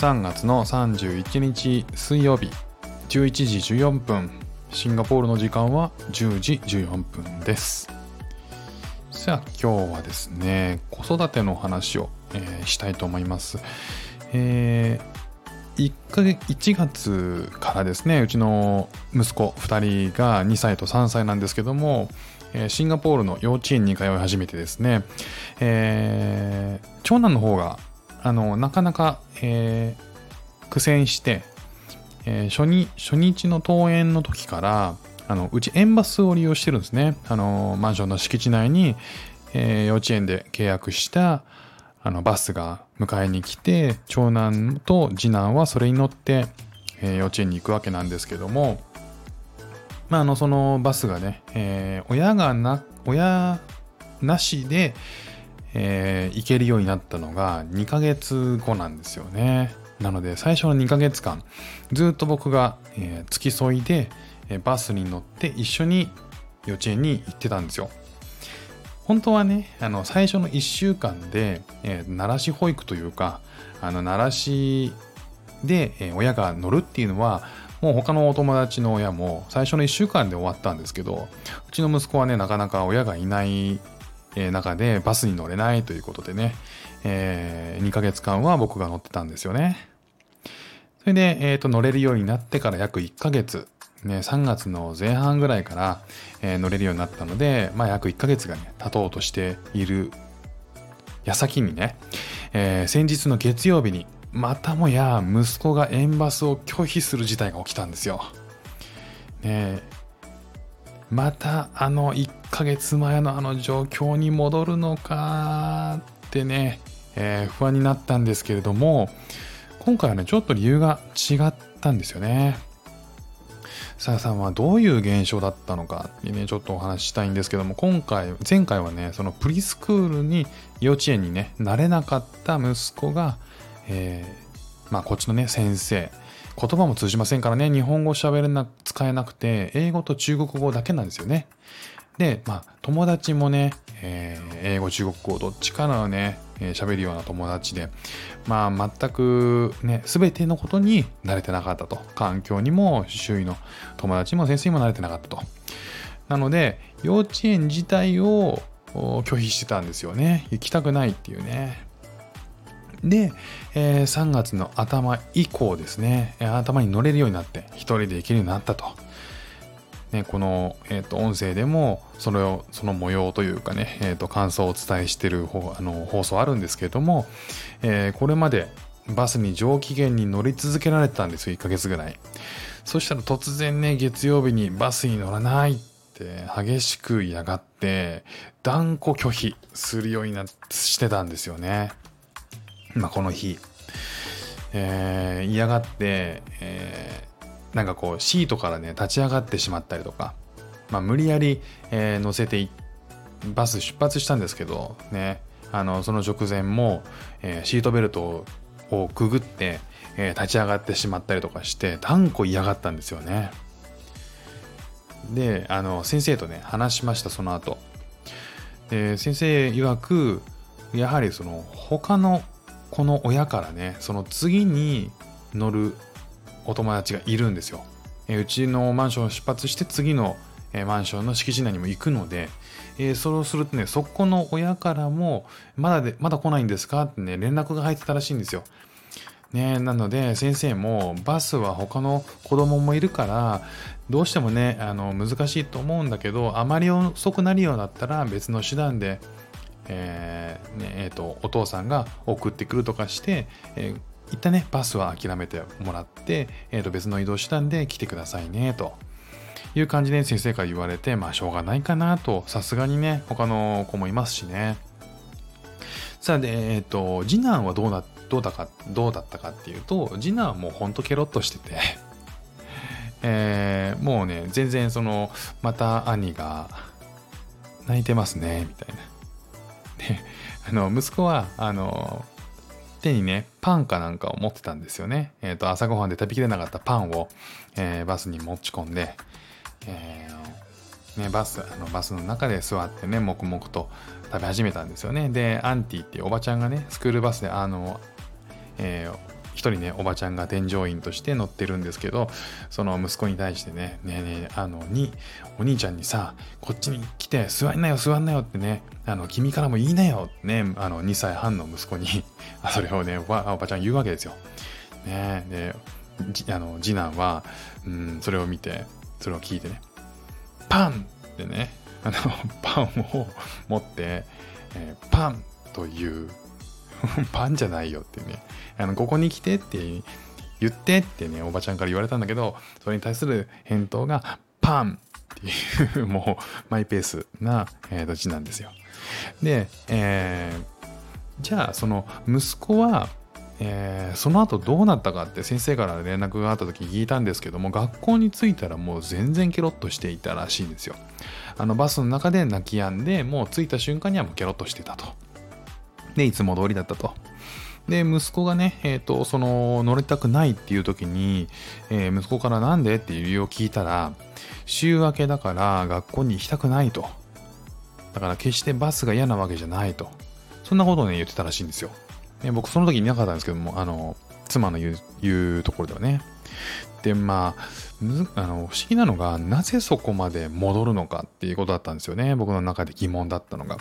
3月の31日水曜日11時14分シンガポールの時間は10時14分です。さあ今日はですね子育ての話を、えー、したいと思います。えー、1, ヶ月1月からですねうちの息子2人が2歳と3歳なんですけどもシンガポールの幼稚園に通い始めてですね、えー、長男の方があのなかなか、えー、苦戦して、えー、初に初日の登園の時からあのうち園バスを利用してるんですね。あのマンションの敷地内に、えー、幼稚園で契約したあのバスが迎えに来て長男と次男はそれに乗って、えー、幼稚園に行くわけなんですけどもまああのそのバスがね、えー、親がな親なしで、えー、行けるようになったのが2ヶ月後なんですよね。なので最初の2ヶ月間ずっと僕が、えー、付き添いで、えー、バスに乗って一緒に幼稚園に行ってたんですよ。本当はねあの最初の1週間で、えー、慣らし保育というかあの慣らしで、えー、親が乗るっていうのはもう他のお友達の親も最初の1週間で終わったんですけどうちの息子はねなかなか親がいない中でバスに乗れないということでね、えー、2ヶ月間は僕が乗ってたんですよね。それで、えーと、乗れるようになってから約1ヶ月、ね、3月の前半ぐらいから、えー、乗れるようになったので、まあ、約1ヶ月がね、経とうとしている矢先にね、えー、先日の月曜日に、またもや息子が園バスを拒否する事態が起きたんですよ。ねまたあの1ヶ月前のあの状況に戻るのかってね、えー、不安になったんですけれども今回はねちょっと理由が違ったんですよね。さやさんはどういう現象だったのかってねちょっとお話ししたいんですけども今回前回はねそのプリスクールに幼稚園にねなれなかった息子が、えー、まあこっちのね先生。言葉も通じませんからね、日本語喋れな、使えなくて、英語と中国語だけなんですよね。で、まあ、友達もね、えー、英語、中国語、どっちかのね、喋、えー、るような友達で、まあ、全くね、すべてのことに慣れてなかったと。環境にも、周囲の友達も先生にも慣れてなかったと。なので、幼稚園自体を拒否してたんですよね。行きたくないっていうね。で、えー、3月の頭以降ですね、頭に乗れるようになって、一人で行けるようになったと。ね、この、えーと、音声でもそれをその模様というかね、えーと、感想をお伝えしているあの放送あるんですけれども、えー、これまでバスに上機嫌に乗り続けられてたんですよ1ヶ月ぐらいそしたら突然ね月曜日にバスに乗らないって激しく嫌がって断固拒否するようになしてたんですよねまあ、この日、えー、嫌がって、えー、なんかこうシートからね立ち上がってしまったりとか、まあ、無理やり、えー、乗せてバス出発したんですけどね。あのその直前も、えー、シートベルトをくぐって、えー、立ち上がってしまったりとかして断固嫌がったんですよね。であの先生とね話しましたその後。で先生曰くやはりその他のこの親からねその次に乗るお友達がいるんですよ。えうちのマンションを出発して次の、えマンションの敷地内にも行くので、えー、そうするとねそこの親からもまだでまだ来ないんですかってね連絡が入ってたらしいんですよ。ね、なので先生もバスは他の子供もいるからどうしてもねあの難しいと思うんだけどあまり遅くなるようだったら別の手段でえーねえーと、お父さんが送ってくるとかして、えー、一旦ねバスは諦めてもらって、えー、と別の移動手段で来てくださいねと。いう感じで先生から言われてまあしょうがないかなと。さすがにね他の子もいますしね。さあでえっ、ー、と次男はどうなどうだかどうだったかっていうと次男はもうほんとケロッとしてて。えー、もうね全然そのまた兄が泣いてますねみたいな。あの息子はあの手にねパンかなんかを持ってたんですよね、えーと、朝ごはんで食べきれなかったパンを、えー、バスに持ち込んで、えー、ね、バスあのバスの中で座ってね黙々と食べ始めたんですよね。でアンティっていうおばちゃんがねスクールバスであの、えー、一人ねおばちゃんが添乗員として乗ってるんですけどその息子に対してねねえねえあのにお兄ちゃんにさこっちに来て座んなよ座んなよってねあの君からも言いなよってねあの2歳半の息子に それをねおばちゃん言うわけですよ。ねであの次男は、うん、それを見てそれを聞いてねパンってねあの パンを持って、えー、パンという パンじゃないよってね。あのここに来てって言ってってねおばちゃんから言われたんだけどそれに対する返答がパンっていう もうマイペースな、えー、どっちなんですよ。で、えー、じゃあその息子はえー、その後どうなったかって先生から連絡があった時聞いたんですけども学校に着いたらもう全然ケロッとしていたらしいんですよ。あのバスの中で泣き止んでもう着いた瞬間にはもうケロッとしてたと。でいつも通りだったとで息子がね、えーと、その乗りたくないっていう時に、えー、息子からなんでっていう理由を聞いたら週明けだから学校に行きたくないとだから決してバスが嫌なわけじゃないとそんなことをね言ってたらしいんですよね、僕その時いなかったんですけども、あの、妻の言う言うところではね。で、まあ、あの不思議なのが、なぜそこまで戻るのかっていうことだったんですよね。僕の中で疑問だったのが。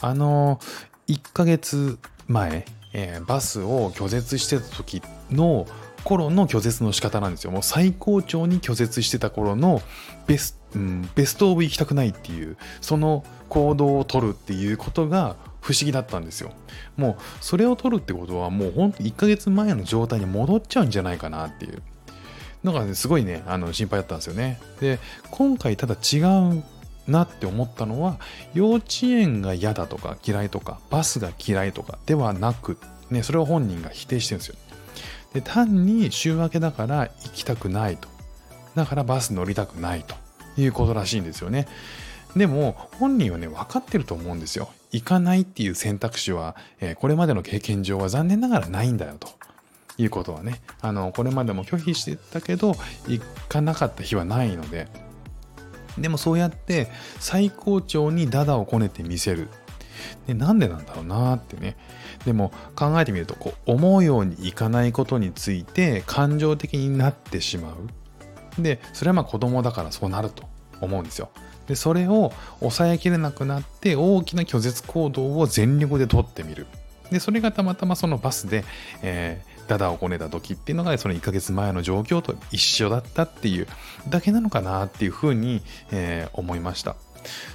あの、1ヶ月前、えー、バスを拒絶してた時の頃の拒絶の仕方なんですよ。もう最高潮に拒絶してた頃のベス,、うん、ベストオブ行きたくないっていう、その行動を取るっていうことが不思議だったんですよ。もうそれを取るってことはもうほんと1ヶ月前の状態に戻っちゃうんじゃないかなっていう。だからね、すごいね、あの心配だったんですよね。で、今回ただ違うなって思ったのは、幼稚園が嫌だとか嫌いとか、バスが嫌いとかではなく、ね、それを本人が否定してるんですよ。で、単に週明けだから行きたくないと。だからバス乗りたくないということらしいんですよね。でも本人はね分かってると思うんですよ行かないっていう選択肢は、えー、これまでの経験上は残念ながらないんだよということはねあのこれまでも拒否してたけど行かなかった日はないのででもそうやって最高潮にダダをこねてみせる。でなんでなんだろうなってね。でも考えてみるとこう思うようにいかないことについて感情的になってしまう。でそれはまあ子供だからそうなると思うんですよ。でそれを抑えきれなくなって大きな拒絶行動を全力で取ってみる。でそれがたまたまそのバスで、えー、ダダをこねた時っていうのがその1ヶ月前の状況と一緒だったっていうだけなのかなっていうふうに、えー、思いました。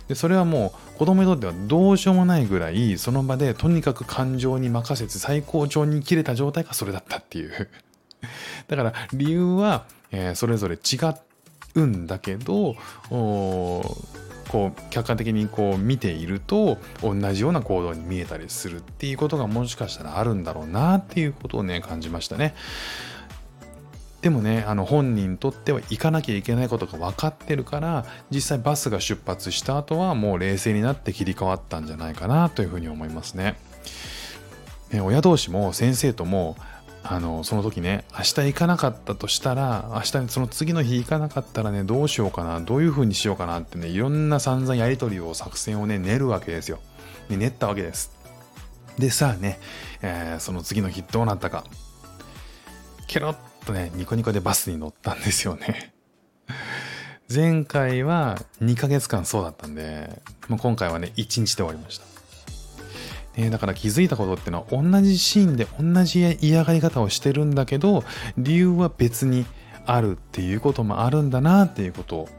でそれはもう子供にとってはどうしようもないぐらいその場でとにかく感情に任せて最高潮に切れた状態がそれだったっていう。だから理由は、えー、それぞれ違うんだけどこう客観的にこう見ていると同じような行動に見えたりするっていうことがもしかしたらあるんだろうなっていうことをね感じましたね。でもねあの本人にとっては行かなきゃいけないことが分かってるから実際バスが出発した後はもう冷静になって切り替わったんじゃないかなというふうに思いますね。ね親同士も先生ともあのその時ね明日行かなかったとしたら明日その次の日行かなかったらねどうしようかなどういう風にしようかなってねいろんな散々やり取りを作戦をね練るわけですよ。で練ったわけです。でさあね、えー、その次の日どうなったかケロッとねニコニコでバスに乗ったんですよね。前回は2ヶ月間そうだったんで、もう今回はね1日で終わりました。ね、だから気づいたことってのは同じシーンで同じ嫌がり方をしてるんだけど理由は別にあるっていうこともあるんだなっていうことを、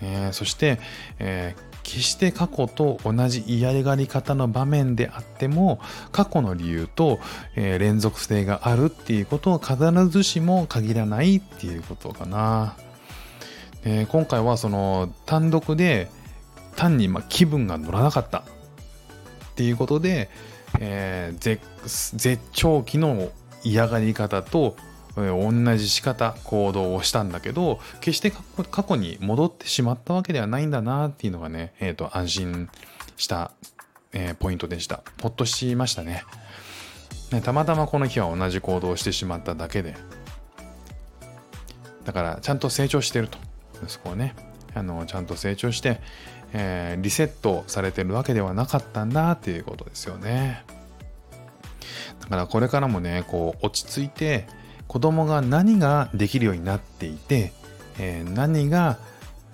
ね、そして、えー、決して過去と同じ嫌がり方の場面であっても過去の理由と、えー、連続性があるっていうことは必ずしも限らないっていうことかな。で今回はその単独で単にま気分が乗らなかったっていうことで、えー、絶頂期の嫌がり方と、同じ仕方行動をしたんだけど決して過去に戻ってしまったわけではないんだなっていうのがね、えーと、安心した、えー、ポイントでした。ほっとしましたね。ねたまたまこの日は同じ行動をしてしまっただけで。だからちゃんと成長してると。息子はねあのちゃんと成長して、えー、リセットされてるわけではなかったんだっていうことですよね。だからこれからもね、こう落ち着いて子供が何ができるようになっていて、えー、何が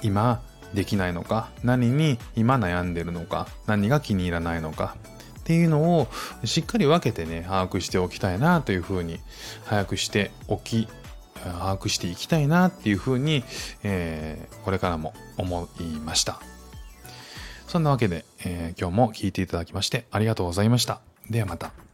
今できないのか、何に今悩んでるのか、何が気に入らないのかっていうのをしっかり分けてね、把握しておきたいなというふうに、早くしておき、把握していきたいなっていうふうに、えー、これからも思いました。そんなわけで、えー、今日も聴いていただきましてありがとうございました。ではまた。